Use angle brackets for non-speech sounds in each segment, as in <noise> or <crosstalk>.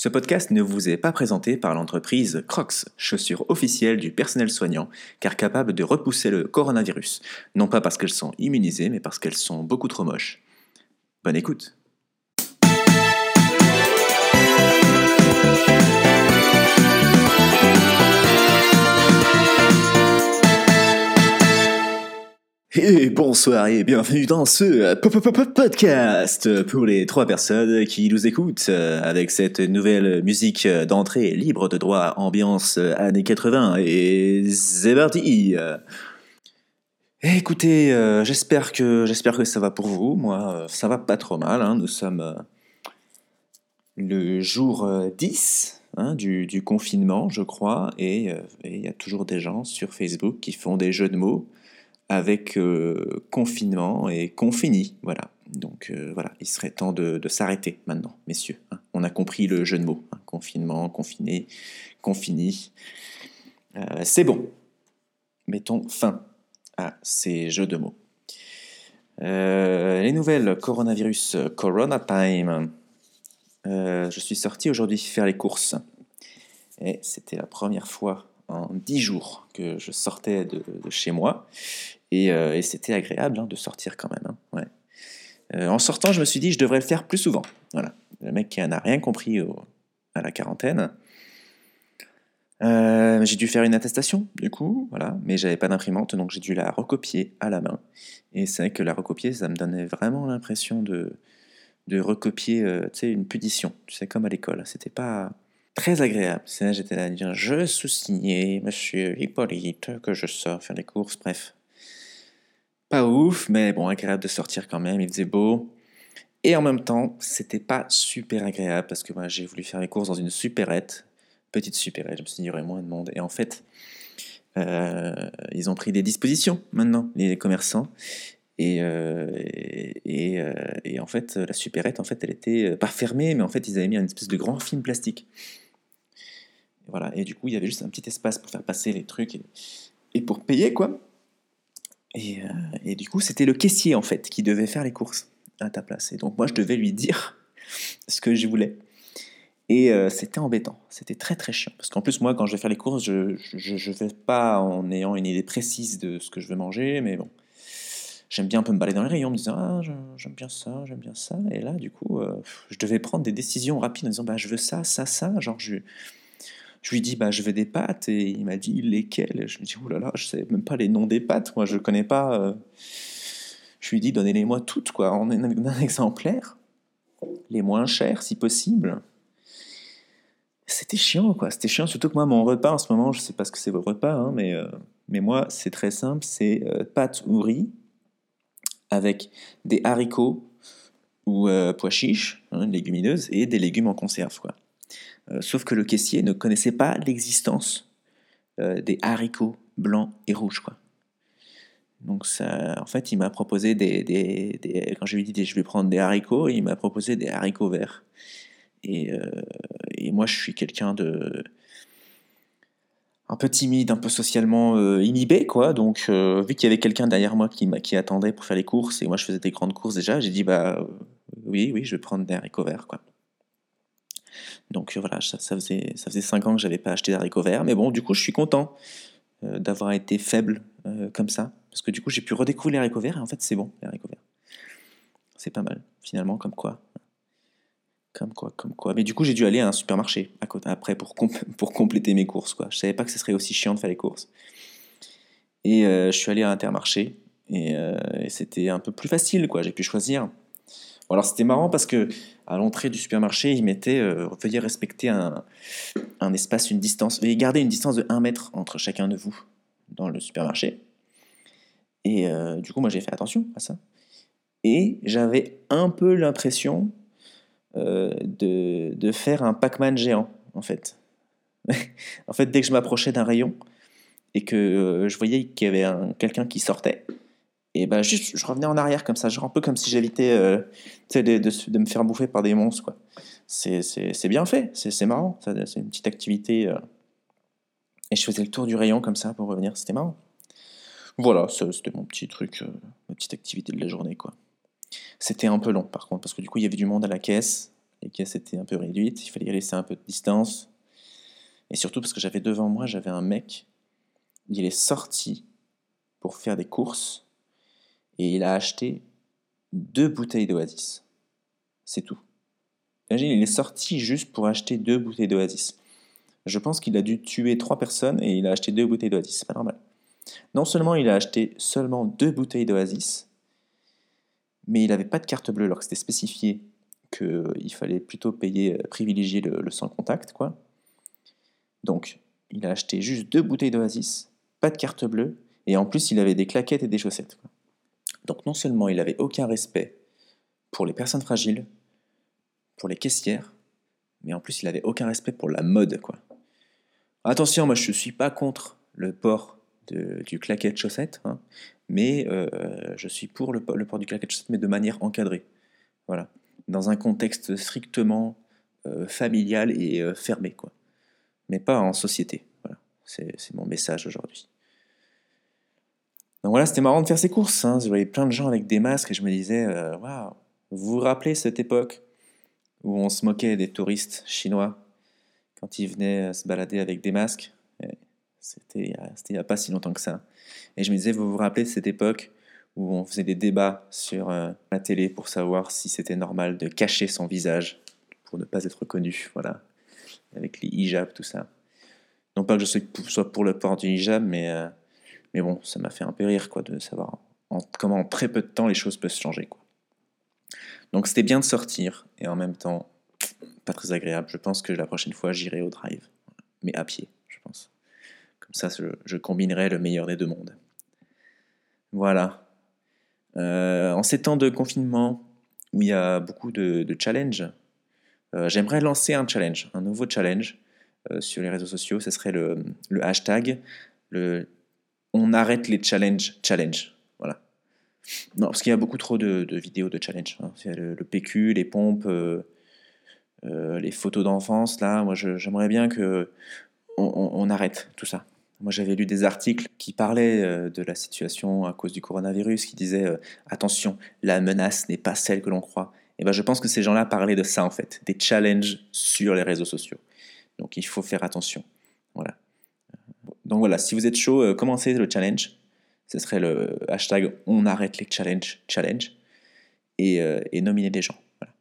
Ce podcast ne vous est pas présenté par l'entreprise Crocs, chaussure officielle du personnel soignant, car capable de repousser le coronavirus. Non pas parce qu'elles sont immunisées, mais parce qu'elles sont beaucoup trop moches. Bonne écoute Et bonsoir et bienvenue dans ce podcast pour les trois personnes qui nous écoutent avec cette nouvelle musique d'entrée libre de droit ambiance années 80 et c'est parti. Écoutez, euh, j'espère que j'espère que ça va pour vous. Moi, ça va pas trop mal. Hein. Nous sommes euh, le jour 10 euh, hein, du, confinement, je crois, et il y a toujours des gens sur Facebook qui font des jeux de mots avec euh, confinement et confini. Voilà. Donc euh, voilà, il serait temps de, s'arrêter maintenant, messieurs. Hein. On a compris le jeu de mots. Hein. Confinement, confiné, confini. Euh, c'est bon. Mettons fin à ces jeux de mots. les nouvelles coronavirus, Corona Time. je suis sorti aujourd'hui faire les courses. Et c'était la première fois en dix jours que je sortais de, chez moi. Et, euh, c'était agréable hein, de sortir quand même. Hein. Euh, en sortant, je me suis dit, je devrais le faire plus souvent. Voilà. Le mec qui n'a rien compris à la quarantaine. Euh, j'ai dû faire une attestation, du coup, voilà, mais j'avais pas d'imprimante, donc j'ai dû la recopier à la main. Et c'est vrai que la recopier, ça me donnait vraiment l'impression de, recopier, une punition, tu sais, comme à l'école. C'était pas, très agréable. J'étais là à dire Je sous-signé, monsieur Hippolyte, que je sors faire les courses, bref. Pas ouf, mais bon, agréable de sortir quand même, il faisait beau. Et en même temps, c'était pas super agréable parce que moi j'ai voulu faire les courses dans une supérette, petite supérette, je me suis dit il y aurait moins de monde. Et en fait, euh, ils ont pris des dispositions maintenant, les commerçants. Et, euh, euh, et, en fait, la supérette, en fait, elle était pas fermée, mais en fait, ils avaient mis une espèce de grand film plastique. Voilà, et du coup, il y avait juste un petit espace pour faire passer les trucs et, pour payer, quoi. Et, euh, et du coup, c'était le caissier, en fait, qui devait faire les courses à ta place. Et donc, moi, je devais lui dire <laughs> ce que je voulais. Et euh, c'était embêtant, c'était très très chiant. Parce qu'en plus, moi, quand je vais faire les courses, je ne vais pas en ayant une idée précise de ce que je veux manger, mais bon, j'aime bien un peu me balader dans les rayons, en me disant Ah, j'aime bien ça, j'aime bien ça. Et là, du coup, euh, je devais prendre des décisions rapides en disant bah, Je veux ça, ça, ça. Genre, je, je lui dis, bah, je veux des pâtes, et il m'a dit lesquelles? Je me dis, oh là là, je sais même pas les noms des pâtes, moi, je connais pas. Euh. Je lui dis, donnez-les-moi toutes, quoi, en un, exemplaire, les moins chers, si possible. C'était chiant, quoi, c'était chiant, surtout que moi, mon repas en ce moment, je sais pas ce que c'est vos repas, hein, mais, euh, mais moi, c'est très simple, c'est euh, pâtes ou riz, avec des haricots ou pois chiches, hein, légumineuses, et des légumes en conserve, quoi. Euh, sauf que le caissier ne connaissait pas l'existence euh, des haricots blancs et rouges. Quoi. Donc ça, en fait, il m'a proposé des, des, Quand je lui ai dit je vais prendre des haricots, il m'a proposé des haricots verts. Et, euh, et moi, je suis quelqu'un de un peu timide, un peu socialement inhibé, quoi. Donc, vu qu'il y avait quelqu'un derrière moi qui, attendait pour faire les courses, et moi je faisais des grandes courses déjà, j'ai dit bah oui, oui, je vais prendre des haricots verts, quoi. Donc euh, voilà, ça, faisait, ça faisait 5 ans que j'avais pas acheté d'haricots verts, mais bon, du coup, je suis content euh, d'avoir été faible euh, comme ça, parce que du coup, j'ai pu redécouvrir les haricots verts, et en fait, c'est bon, les haricots verts. C'est pas mal, finalement, comme quoi. Comme quoi, comme quoi. Mais du coup, j'ai dû aller à un supermarché à côté, après pour, <laughs> pour compléter mes courses, quoi. Je savais pas que ce serait aussi chiant de faire les courses. Et je suis allé à Intermarché, et, et c'était un peu plus facile, quoi. J'ai pu choisir alors c'était marrant parce que à l'entrée du supermarché, il mettait euh, veuillez respecter un, espace, une distance, veuillez garder une distance de 1 mètre entre chacun de vous dans le supermarché. Et euh, du coup, moi j'ai fait attention à ça. Et j'avais un peu l'impression euh, de, de, faire un Pac-Man géant, en fait. <laughs> en fait, dès que je m'approchais d'un rayon et que je voyais qu'il y avait quelqu'un qui sortait, et ben juste, je revenais en arrière comme ça, genre un peu comme si j'évitais euh, de, me faire bouffer par des monstres. Quoi. C'est, bien fait, c'est, marrant, c'est une petite activité. Euh. Et je faisais le tour du rayon comme ça pour revenir, c'était marrant. Voilà, c'était mon petit truc, euh, ma petite activité de la journée. quoi. C'était un peu long par contre, parce que du coup il y avait du monde à la caisse, Les caisses étaient un peu réduites, il fallait laisser un peu de distance. Et surtout parce que j'avais devant moi, j'avais un mec, il est sorti pour faire des courses et il a acheté deux bouteilles d'Oasis. C'est tout. Imagine, il est sorti juste pour acheter deux bouteilles d'Oasis. Je pense qu'il a dû tuer trois personnes et il a acheté deux bouteilles d'Oasis. C'est pas normal. Non seulement il a acheté seulement deux bouteilles d'Oasis, mais il n'avait pas de carte bleue alors que c'était spécifié qu'il fallait plutôt payer, euh, privilégier le, sans contact, quoi. Donc, il a acheté juste deux bouteilles d'Oasis, pas de carte bleue, et en plus, il avait des claquettes et des chaussettes. Donc, non seulement il n'avait aucun respect pour les personnes fragiles, pour les caissières, mais en plus, il n'avait aucun respect pour la mode. Attention, moi, je ne suis pas contre le port du claquette chaussette, hein, mais euh, je suis pour le, port du claquette chaussette, mais de manière encadrée. Voilà. Dans un contexte strictement euh, familial et euh, fermé. Mais pas en société. Voilà. C'est mon message aujourd'hui. Donc voilà, c'était marrant de faire ces courses. Hein. Je voyais plein de gens avec des masques et je me disais, waouh, vous vous rappelez cette époque où on se moquait des touristes chinois quand ils venaient se balader avec des masques? C'était il n'y a pas si longtemps que ça. Et je me disais, vous vous rappelez cette époque où on faisait des débats sur euh, la télé pour savoir si c'était normal de cacher son visage pour ne pas être connu, voilà, avec les hijabs, tout ça. Non pas que je sois pour le port du hijab, mais, euh, mais bon, ça m'a fait un peu rire quoi, de savoir en, comment en très peu de temps les choses peuvent se changer. Donc c'était bien de sortir, et en même temps, pas très agréable. Je pense que la prochaine fois, j'irai au drive, mais à pied, je pense. Comme ça, je, combinerai le meilleur des deux mondes. Voilà. Euh, en ces temps de confinement, où il y a beaucoup de, challenges, euh, j'aimerais lancer un challenge, un nouveau challenge euh, sur les réseaux sociaux. Ce serait le, hashtag on arrête les challenges challenge. Voilà. Non, parce qu'il y a beaucoup trop de, vidéos de challenge. Hein. Le, PQ, les pompes, les photos d'enfance. Là, moi, j'aimerais bien que on arrête tout ça. Moi, j'avais lu des articles qui parlaient euh, de la situation à cause du coronavirus, qui disaient euh, attention, la menace n'est pas celle que l'on croit. Et ben, je pense que ces gens-là parlaient de ça en fait, des challenges sur les réseaux sociaux. Donc, il faut faire attention. Voilà. Donc voilà, si vous êtes chaud, euh, commencez le challenge. Ce serait le hashtag on arrête les challenges challenge et, et nominer des gens voilà,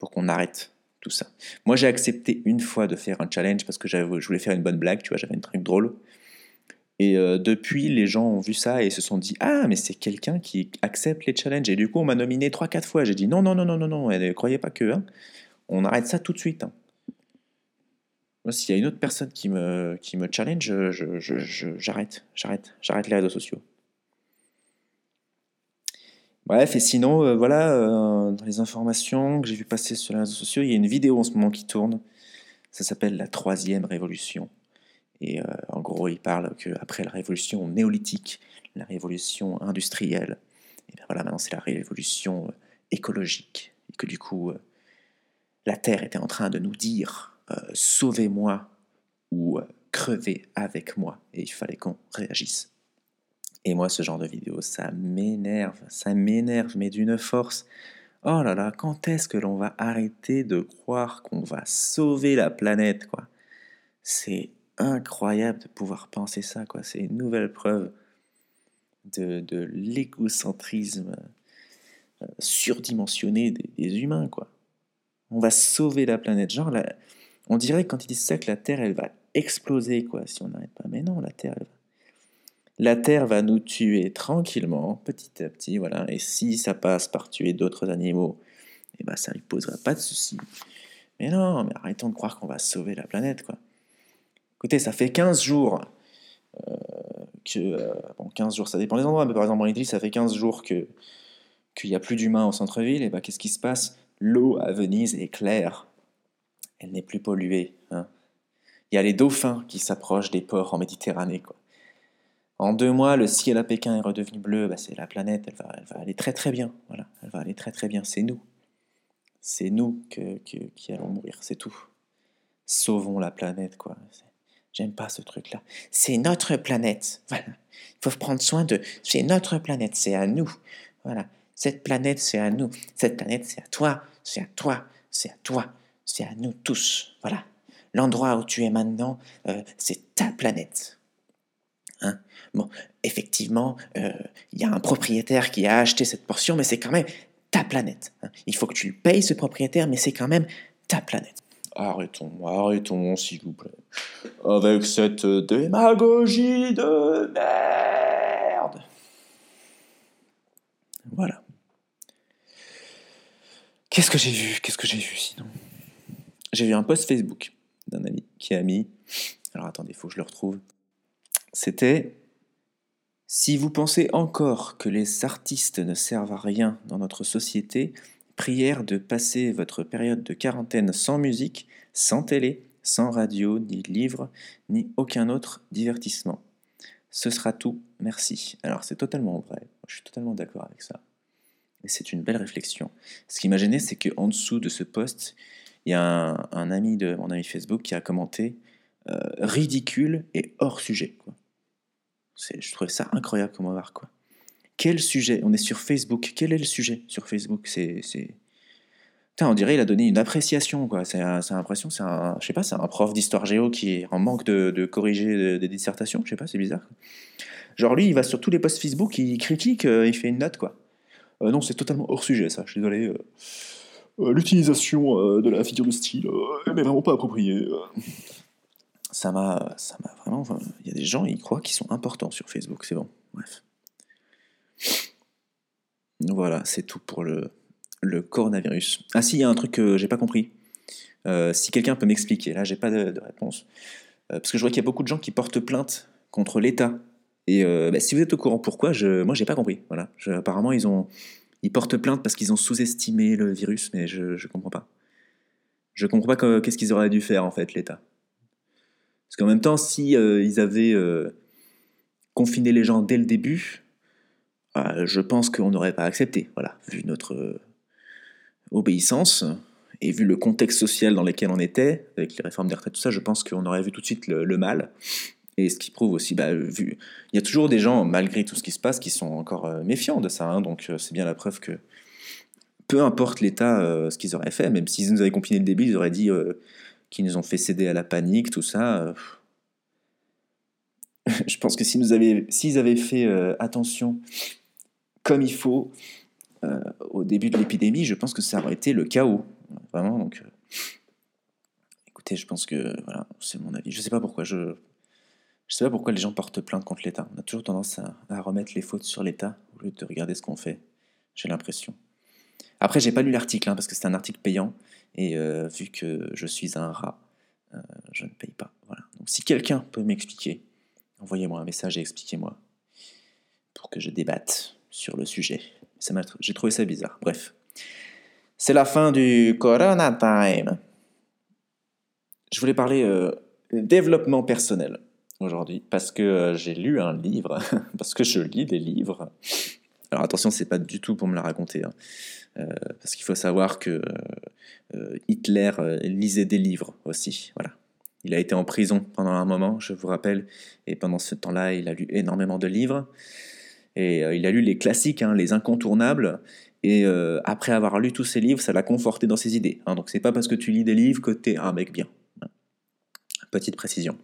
pour qu'on arrête tout ça. Moi, j'ai accepté une fois de faire un challenge parce que je voulais faire une bonne blague, tu vois, j'avais une truc drôle. Et euh, depuis, les gens ont vu ça et se sont dit Ah, mais c'est quelqu'un qui accepte les challenges. Et du coup, on m'a nominé 3-4 fois. J'ai dit Non, non, non, non, non, non, ne croyez pas que. Hein. On arrête ça tout de suite. Hein. S'il y a une autre personne qui me, qui me challenge, j'arrête, j'arrête, j'arrête les réseaux sociaux. Bref, et sinon, euh, voilà, euh, dans les informations que j'ai vu passer sur les réseaux sociaux, il y a une vidéo en ce moment qui tourne. Ça s'appelle La troisième révolution. Et euh, en gros, il parle qu'après la révolution néolithique, la révolution industrielle, et bien voilà, maintenant c'est la révolution écologique. Et que du coup, la Terre était en train de nous dire sauvez-moi ou crevez avec moi. Et il fallait qu'on réagisse. Et moi, ce genre de vidéo, ça m'énerve, ça m'énerve, mais d'une force. Oh là là, quand est-ce que l'on va arrêter de croire qu'on va sauver la planète, quoi? C'est incroyable de pouvoir penser ça, quoi. C'est une nouvelle preuve de, l'égocentrisme euh, surdimensionné des, humains, quoi. On va sauver la planète. Genre, on dirait quand ils disent ça que la Terre, elle va exploser, quoi, si on n'arrête pas. Mais non, la Terre, La Terre va nous tuer tranquillement, petit à petit, voilà. Et si ça passe par tuer d'autres animaux, eh ben, ça ne posera pas de soucis. Mais non, mais arrêtons de croire qu'on va sauver la planète, quoi. Écoutez, ça fait 15 jours euh, que. Euh, bon, 15 jours, ça dépend des endroits, mais par exemple en Italie, ça fait 15 jours qu'il n'y a plus d'humains au centre-ville. Et ben, qu'est-ce qui se passe? L'eau à Venise est claire. Elle n'est plus polluée. Hein. Il y a les dauphins qui s'approchent des ports en Méditerranée. En deux mois, le ciel à Pékin est redevenu bleu. Bah, c'est la planète, elle va, aller très très bien. Voilà, elle va aller très très bien. C'est nous. C'est nous qui allons mourir, c'est tout. Sauvons la planète, quoi. J'aime pas ce truc-là. C'est notre planète. Il faut prendre soin de. C'est notre planète, c'est à nous. Voilà. Cette planète, c'est à nous. Cette planète, c'est à toi. C'est à toi. c'est à toi, c'est à nous tous. Voilà. L'endroit où tu es maintenant, euh, c'est ta planète. Hein bon, effectivement, euh, il y a un propriétaire qui a acheté cette portion, mais c'est quand même ta planète. Hein. Il faut que tu le payes, ce propriétaire, mais c'est quand même ta planète. Arrêtons, arrêtons, s'il vous plaît. Avec cette démagogie de merde. Voilà. Qu'est-ce que j'ai vu? Qu'est-ce que j'ai vu sinon? J'ai vu un post Facebook d'un ami qui a mis. Alors attendez, il faut que je le retrouve. C'était Si vous pensez encore que les artistes ne servent à rien dans notre société, prière de passer votre période de quarantaine sans musique, sans télé, sans radio, ni livre, ni aucun autre divertissement. Ce sera tout, merci. Alors c'est totalement vrai, je suis totalement d'accord avec ça. Et c'est une belle réflexion. Ce qui m'a gêné, c'est qu'en dessous de ce post, il y a un, ami de mon ami Facebook qui a commenté euh, ridicule et hors sujet. Je trouvais ça incroyable comme voir quoi. Quel sujet? On est sur Facebook. Quel est le sujet sur Facebook? C'est, on dirait il a donné une appréciation quoi. C'est, l'impression, c'est un, je sais pas, c'est un prof d'histoire géo qui est en manque de, corriger des dissertations. Je sais pas, c'est bizarre. Genre lui, il va sur tous les posts Facebook, il critique, euh, il fait une note quoi. Euh, non, c'est totalement hors sujet, ça. Je suis désolé. L'utilisation de la figure de style n'est vraiment pas appropriée. Ça m'a, ça m'a vraiment. Il y a des gens, ils croient qu'ils sont importants sur Facebook. C'est bon. Bref. Voilà, c'est tout pour le, le coronavirus. Ah si, il y a un truc que j'ai pas compris. si quelqu'un peut m'expliquer, là j'ai pas de, réponse. parce que je vois qu'il y a beaucoup de gens qui portent plainte contre l'État et euh, bah, si vous êtes au courant pourquoi, je, moi j'ai pas compris. Voilà. apparemment ils ont, ils portent plainte parce qu'ils ont sous-estimé le virus, mais je, je comprends pas. Je comprends pas qu'est-ce qu'ils auraient dû faire en fait l'État. Parce qu'en même temps, si euh, ils avaient euh, confiné les gens dès le début, je pense qu'on n'aurait pas accepté. Voilà, vu notre obéissance et vu le contexte social dans lequel on était, avec les réformes des retraites, tout ça, je pense qu'on aurait vu tout de suite le mal. Et ce qui prouve aussi, bah, il y a toujours des gens, malgré tout ce qui se passe, qui sont encore euh, méfiants de ça. Hein. donc euh, c'est bien la preuve que peu importe l'État, euh, ce qu'ils auraient fait, même s'ils nous avaient confiné le début, ils auraient dit qu'ils nous ont fait céder à la panique, tout ça. <laughs> je pense que s'ils avaient, avaient fait attention comme il faut au début de l'épidémie, je pense que ça aurait été le chaos. Vraiment, donc. écoutez, je pense que voilà, c'est mon avis. Je sais pas pourquoi. Je je sais pas pourquoi les gens portent plainte contre l'État. On a toujours tendance à, remettre les fautes sur l'État au lieu de regarder ce qu'on fait. J'ai l'impression. Après, j'ai pas lu l'article hein, parce que c'est un article payant et euh, vu que je suis un rat, euh, je ne paye pas. Voilà. Donc, si quelqu'un peut m'expliquer, envoyez-moi un message et expliquez-moi pour que je débatte sur le sujet. J'ai trouvé ça bizarre. Bref, c'est la fin du Corona Time. Je voulais parler euh, développement personnel aujourd'hui parce que euh, j'ai lu un livre, <laughs> parce que je lis des livres. Alors attention, c'est pas du tout pour me la raconter, hein. euh, parce qu'il faut savoir que euh, Hitler lisait des livres aussi. Voilà. Il a été en prison pendant un moment, je vous rappelle, et pendant ce temps-là, il a lu énormément de livres. Et il a lu les classiques, hein, les incontournables. Et après avoir lu tous ces livres, ça l'a conforté dans ses idées. Hein. Donc c'est pas parce que tu lis des livres que tu es un mec bien. Petite précision.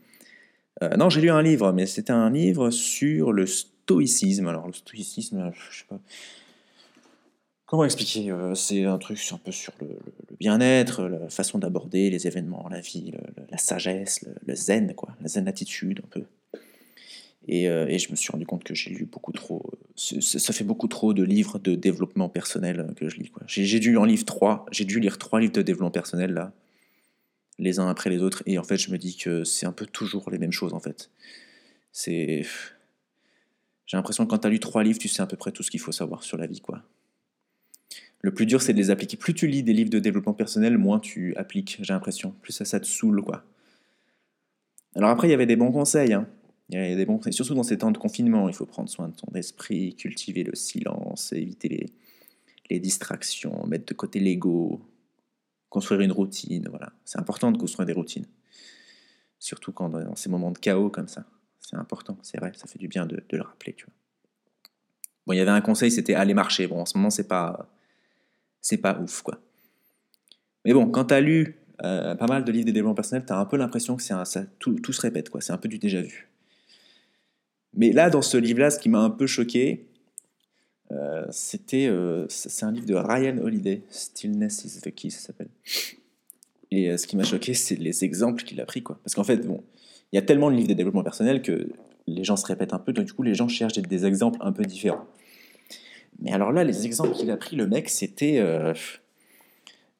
Euh, non, j'ai lu un livre, mais c'était un livre sur le stoïcisme. Alors, le stoïcisme, je sais pas. Comment expliquer euh, C'est un truc un peu sur le, bien-être, la façon d'aborder les événements, la vie, la sagesse, le, zen, quoi, la zen attitude un peu. Et, euh, et, je me suis rendu compte que j'ai lu beaucoup trop. Ça fait beaucoup trop de livres de développement personnel que je lis. J'ai dû en lire trois. J'ai dû lire trois livres de développement personnel là les uns après les autres. Et en fait, je me dis que c'est un peu toujours les mêmes choses, en fait. C'est. J'ai l'impression que quand tu as lu trois livres, tu sais à peu près tout ce qu'il faut savoir sur la vie, quoi. Le plus dur, c'est de les appliquer. Plus tu lis des livres de développement personnel, moins tu appliques, j'ai l'impression. Plus ça, ça te saoule, quoi. Alors après, il y avait des bons conseils. Hein. Il y a des bons conseils. Surtout dans ces temps de confinement, il faut prendre soin de ton esprit, cultiver le silence, éviter les, les distractions, mettre de côté l'ego, construire une routine. Voilà. C'est important de construire des routines. Surtout quand dans ces moments de chaos comme ça. C'est important, c'est vrai, ça fait du bien de, le rappeler. Tu vois. Bon, il y avait un conseil, c'était aller marcher. Bon, en ce moment, c'est pas, c'est pas ouf, quoi. Mais bon, quand tu as lu euh, pas mal de livres de développement personnel, tu as un peu l'impression que ça, tout, tout, se répète, quoi. C'est un peu du déjà vu. Mais là, dans ce livre-là, ce qui m'a un peu choqué, euh, c'était, euh, c'est un livre de Ryan Holiday, Stillness is the Key, ça s'appelle. Et euh, ce qui m'a choqué, c'est les exemples qu'il a pris, quoi. Parce qu'en fait, bon, il y a tellement de livres de développement personnel que les gens se répètent un peu, donc du coup, les gens cherchent des, exemples un peu différents. Mais alors là, les exemples qu'il a pris, le mec, c'était.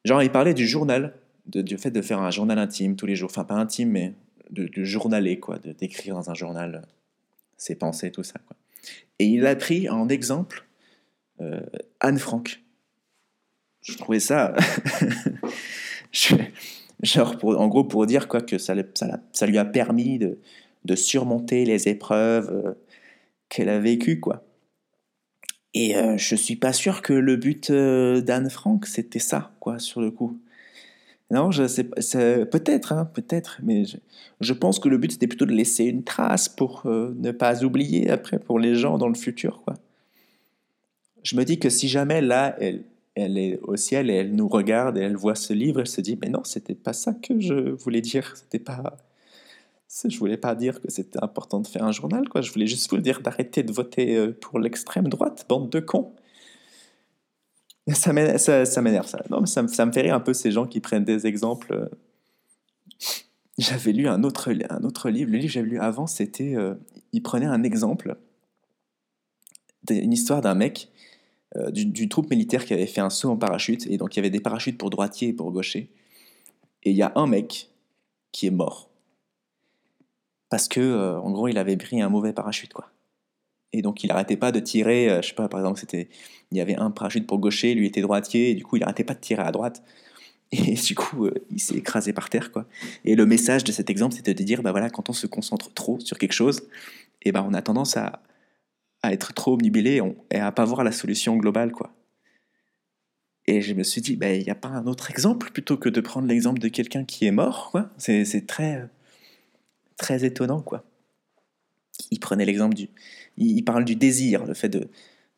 genre, il parlait du journal, de, du fait de faire un journal intime tous les jours. Enfin, pas intime, mais de, journaler, quoi, de d'écrire dans un journal ses pensées, tout ça, quoi. Et il a pris en exemple euh, Anne Frank. Je trouvais ça. <laughs> genre, en gros, pour dire quoi, que ça, ça, lui a permis de, surmonter les épreuves euh, qu'elle a vécues, quoi. Et euh, je suis pas sûr que le but d'Anne Frank, c'était ça, quoi, sur le coup. Non, je sais peut-être, hein, peut-être, mais je, pense que le but c'était plutôt de laisser une trace pour ne pas oublier après pour les gens dans le futur, quoi je me dis que si jamais là, elle, est au ciel et elle nous regarde et elle voit ce livre, elle se dit mais non, c'était pas ça que je voulais dire, c'était pas je voulais pas dire que c'était important de faire un journal quoi, je voulais juste vous dire d'arrêter de voter euh, pour l'extrême droite, bande de cons. Ça m'énerve ça, Non, mais ça, me, ça me fait rire un peu ces gens qui prennent des exemples. J'avais lu un autre, un autre livre, le livre que j'avais lu avant, c'était euh, il prenait un exemple une histoire d'un mec euh, d'une troupe militaire qui avait fait un saut en parachute, et donc il y avait des parachutes pour droitier et pour gaucher. Et il y a un mec qui est mort. Parce que, euh, en gros, il avait pris un mauvais parachute, quoi. Et donc il arrêtait pas de tirer, euh, je sais pas, par exemple, c'était, il y avait un parachute pour gaucher, lui était droitier, et du coup il arrêtait pas de tirer à droite. Et <laughs> du coup, il s'est écrasé par terre, quoi. Et le message de cet exemple, c'était de dire, bah voilà, quand on se concentre trop sur quelque chose, et ben on a tendance à, à être trop omnibilé et à pas voir la solution globale, quoi. Et je me suis dit, ben, il n'y a pas un autre exemple plutôt que de prendre l'exemple de quelqu'un qui est mort, quoi. C'est très, très étonnant, quoi. Il prenait l'exemple du. Il, parle du désir, le fait de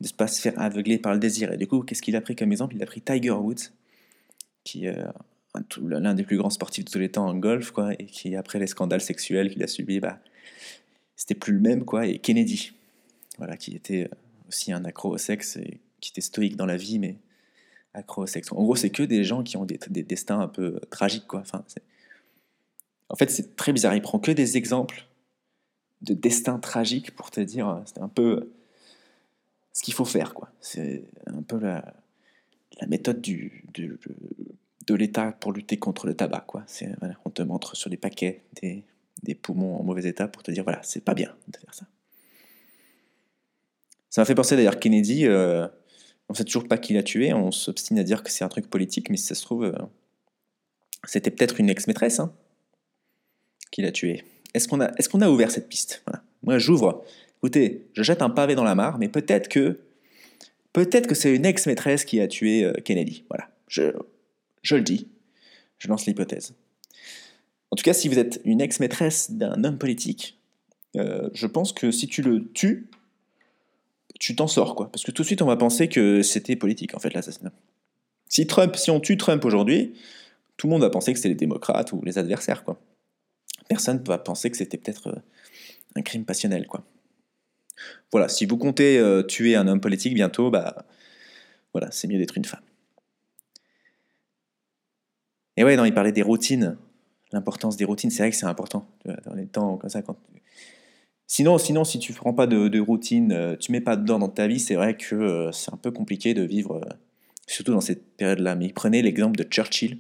ne pas se faire aveugler par le désir. Et du coup, qu'est-ce qu'il a pris comme exemple? Il a pris Tiger Woods, qui est l'un des plus grands sportifs de tous les temps en golf, quoi, et qui, après les scandales sexuels qu'il a subis, bah, c'était plus le même, quoi. Et Kennedy, voilà, qui était euh, aussi un accro au sexe qui était stoïque dans la vie, mais accro au sexe. En gros, c'est que des gens qui ont des, destins un peu euh, tragiques, quoi. Enfin, en fait, c'est très bizarre. Il prend que des exemples de destins tragiques pour te dire, euh, c'est un peu ce qu'il faut faire, quoi. C'est un peu la, méthode du, de l'État pour lutter contre le tabac, quoi. Voilà, on te montre sur les paquets des, des poumons en mauvais état pour te dire, voilà, c'est pas bien de faire ça. Ça m'a fait penser d'ailleurs Kennedy, euh, on sait toujours pas qui l'a tué, on s'obstine à dire que c'est un truc politique, mais si ça se trouve, euh, c'était peut-être une ex-maîtresse hein, qui l'a tué. Est-ce qu'on a, est a ouvert cette piste? Moi, j'ouvre. Écoutez, je jette un pavé dans la mare, mais peut-être que, peut-être que c'est une ex-maîtresse qui a tué euh, Kennedy. Voilà, je, je le dis, je lance l'hypothèse. En tout cas, si vous êtes une ex-maîtresse d'un homme politique, je pense que si tu le tues, tu t'en sors, quoi. Parce que tout de suite, on va penser que c'était politique, en fait, l'assassinat. Si Trump, si on tue Trump aujourd'hui, tout le monde va penser que c'est les démocrates ou les adversaires, quoi. Personne ne va penser que c'était peut-être euh, un crime passionnel, quoi. Voilà, si vous comptez euh, tuer un homme politique bientôt, bah voilà, c'est mieux d'être une femme. Et ouais, non, il parlait des routines, l'importance des routines, c'est vrai que c'est important. Dans les temps comme ça, quand Sinon, sinon, si tu ne prends pas de, routine, euh, tu mets pas dedans dans ta vie, c'est vrai que euh, c'est un peu compliqué de vivre, euh, surtout dans cette période-là. Mais prenez l'exemple de Churchill.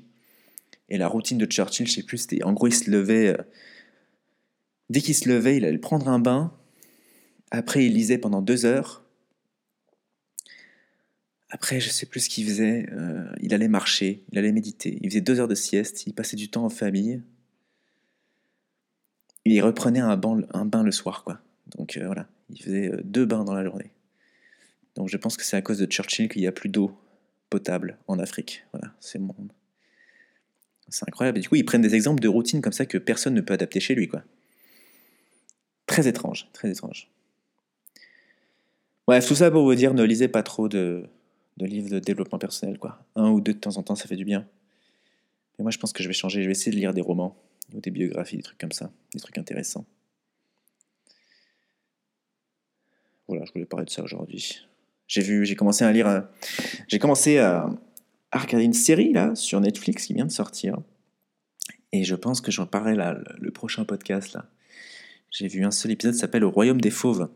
Et la routine de Churchill, je sais plus, c'était en gros, il se levait. dès qu'il se levait, il allait prendre un bain. Après, il lisait pendant deux heures. Après, je sais plus ce qu'il faisait. il allait marcher, il allait méditer. Il faisait deux heures de sieste. Il passait du temps en famille il reprenait un bain, le soir, quoi. Donc euh, voilà, il faisait euh, deux bains dans la journée. Donc je pense que c'est à cause de Churchill qu'il n'y a plus d'eau potable en Afrique. Voilà, c'est mon... C'est incroyable. Et du coup, ils prennent des exemples de routines comme ça que personne ne peut adapter chez lui, quoi. Très étrange, très étrange. Bref, tout ça pour vous dire, ne lisez pas trop de, de livres de développement personnel, quoi. Un ou deux de temps en temps, ça fait du bien. Mais moi, je pense que je vais changer. Je vais essayer de lire des romans ou des biographies, des trucs comme ça, des trucs intéressants. Voilà, je voulais parler de ça aujourd'hui. J'ai vu, j'ai commencé à lire, j'ai commencé à, regarder une série là sur Netflix qui vient de sortir, et je pense que j'en parlerai là le, prochain podcast là. J'ai vu un seul épisode, s'appelle Le Royaume des Fauves.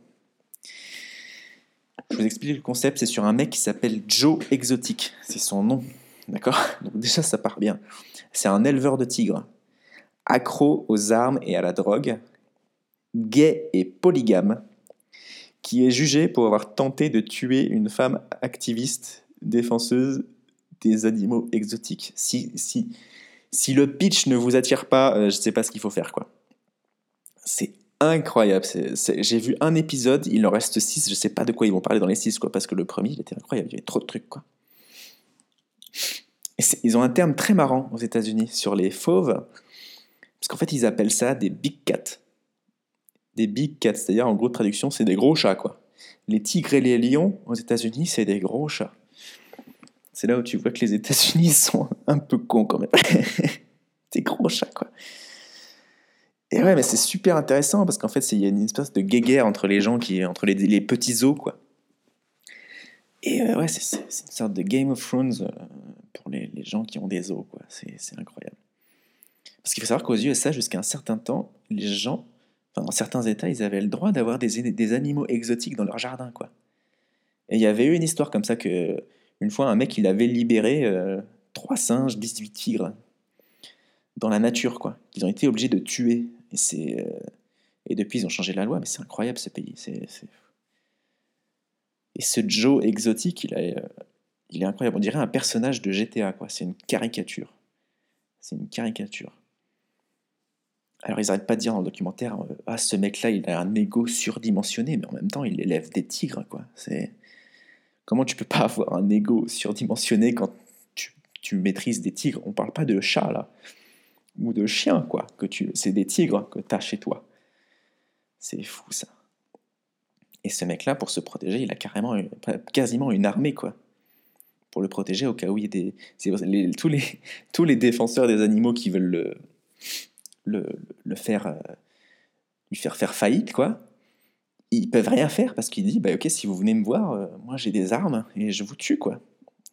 Je vous explique le concept, c'est sur un mec qui s'appelle Joe Exotic, c'est son nom, d'accord? Donc déjà ça part bien. C'est un éleveur de tigres, accro aux armes et à la drogue, gay et polygame, qui est jugé pour avoir tenté de tuer une femme activiste défenseuse des animaux exotiques. Si, si, si le pitch ne vous attire pas, euh, je ne sais pas ce qu'il faut faire. quoi. C'est incroyable. J'ai vu un épisode, il en reste six, je ne sais pas de quoi ils vont parler dans les six, quoi, parce que le premier, il était incroyable, il y avait trop de trucs. quoi. Et ils ont un terme très marrant aux États-Unis sur les fauves, parce qu'en fait, ils appellent ça des big cats des big cats, c'est-à-dire en gros traduction, c'est des gros chats quoi. Les tigres et les lions aux États-Unis, c'est des gros chats. C'est là où tu vois que les États-Unis <laughs> sont un peu cons quand même. <laughs> des gros chats quoi. Et ouais, mais c'est super intéressant parce qu'en fait, il y a une espèce de guéguerre entre les gens qui, entre les, petits os quoi. Et euh, ouais, c'est une sorte de Game of Thrones euh, pour les, les, gens qui ont des os quoi. C'est incroyable. Parce qu'il faut savoir qu'aux USA, jusqu'à un certain temps, les gens dans certains États, ils avaient le droit d'avoir des, animaux exotiques dans leur jardin, quoi. Et il y avait eu une histoire comme ça que, une fois, un mec, il avait libéré euh, trois singes, 18 tigres dans la nature, quoi. Ils ont été obligés de tuer. Et c'est euh, et depuis, ils ont changé la loi, mais c'est incroyable ce pays. Et ce Joe exotique, il, euh, il est incroyable. On dirait un personnage de GTA, quoi. C'est une caricature. C'est une caricature. Alors ils n'arrêtent pas de dire dans le documentaire, euh, ah ce mec-là il a un ego surdimensionné, mais en même temps il élève des tigres quoi. C'est comment tu peux pas avoir un ego surdimensionné quand tu, maîtrises des tigres? On parle pas de chats là ou de chiens quoi, que tu c'est des tigres que tu as chez toi. C'est fou ça. Et ce mec-là pour se protéger, il a carrément quasiment une armée quoi. Pour le protéger au cas où il y a des tous les tous les défenseurs des animaux qui veulent le le, faire, euh, lui faire faire faillite, quoi, ils peuvent rien faire parce qu'il dit, bah ok, si vous venez me voir, euh, moi j'ai des armes et je vous tue, quoi.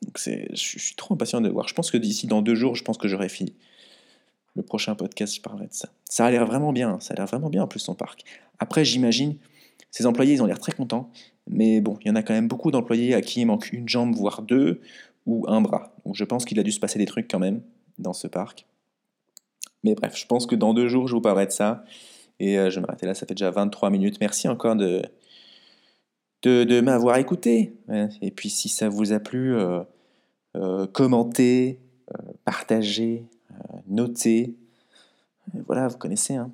Donc c'est, je, suis trop impatient de voir. Je pense que d'ici dans deux jours, je pense que j'aurai fini. Le prochain podcast, je parlerai de ça. Ça a l'air vraiment bien, ça a l'air vraiment bien en plus son parc. Après, j'imagine, ses employés, ils ont l'air très contents, mais bon, il y en a quand même beaucoup d'employés à qui il manque une jambe, voire deux, ou un bras. Donc je pense qu'il a dû se passer des trucs quand même dans ce parc. Mais bref, je pense que dans deux jours, je vous parlerai de ça. Et euh, je vais m'arrêter là, ça fait déjà 23 minutes. Merci encore de, de, m'avoir écouté. Et puis si ça vous a plu, euh, euh, commentez, partagez, notez. voilà, vous connaissez, hein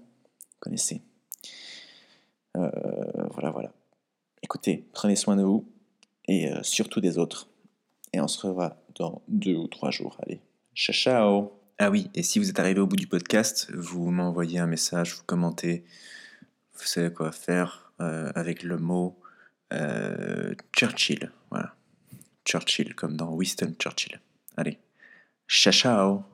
Vous connaissez. voilà, voilà. Écoutez, prenez soin de vous et surtout des autres. Et on se revoit dans deux ou trois jours. Allez, ciao ciao ah oui, et si vous êtes arrivé au bout du podcast, vous m'envoyez un message, vous commentez, vous savez quoi faire euh, avec le mot euh, Churchill. Voilà. Churchill, comme dans Winston Churchill. Allez, ciao ciao